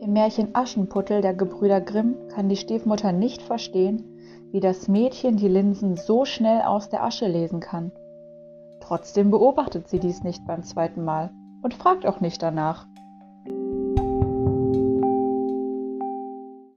Im Märchen Aschenputtel der Gebrüder Grimm kann die Stiefmutter nicht verstehen, wie das Mädchen die Linsen so schnell aus der Asche lesen kann. Trotzdem beobachtet sie dies nicht beim zweiten Mal und fragt auch nicht danach.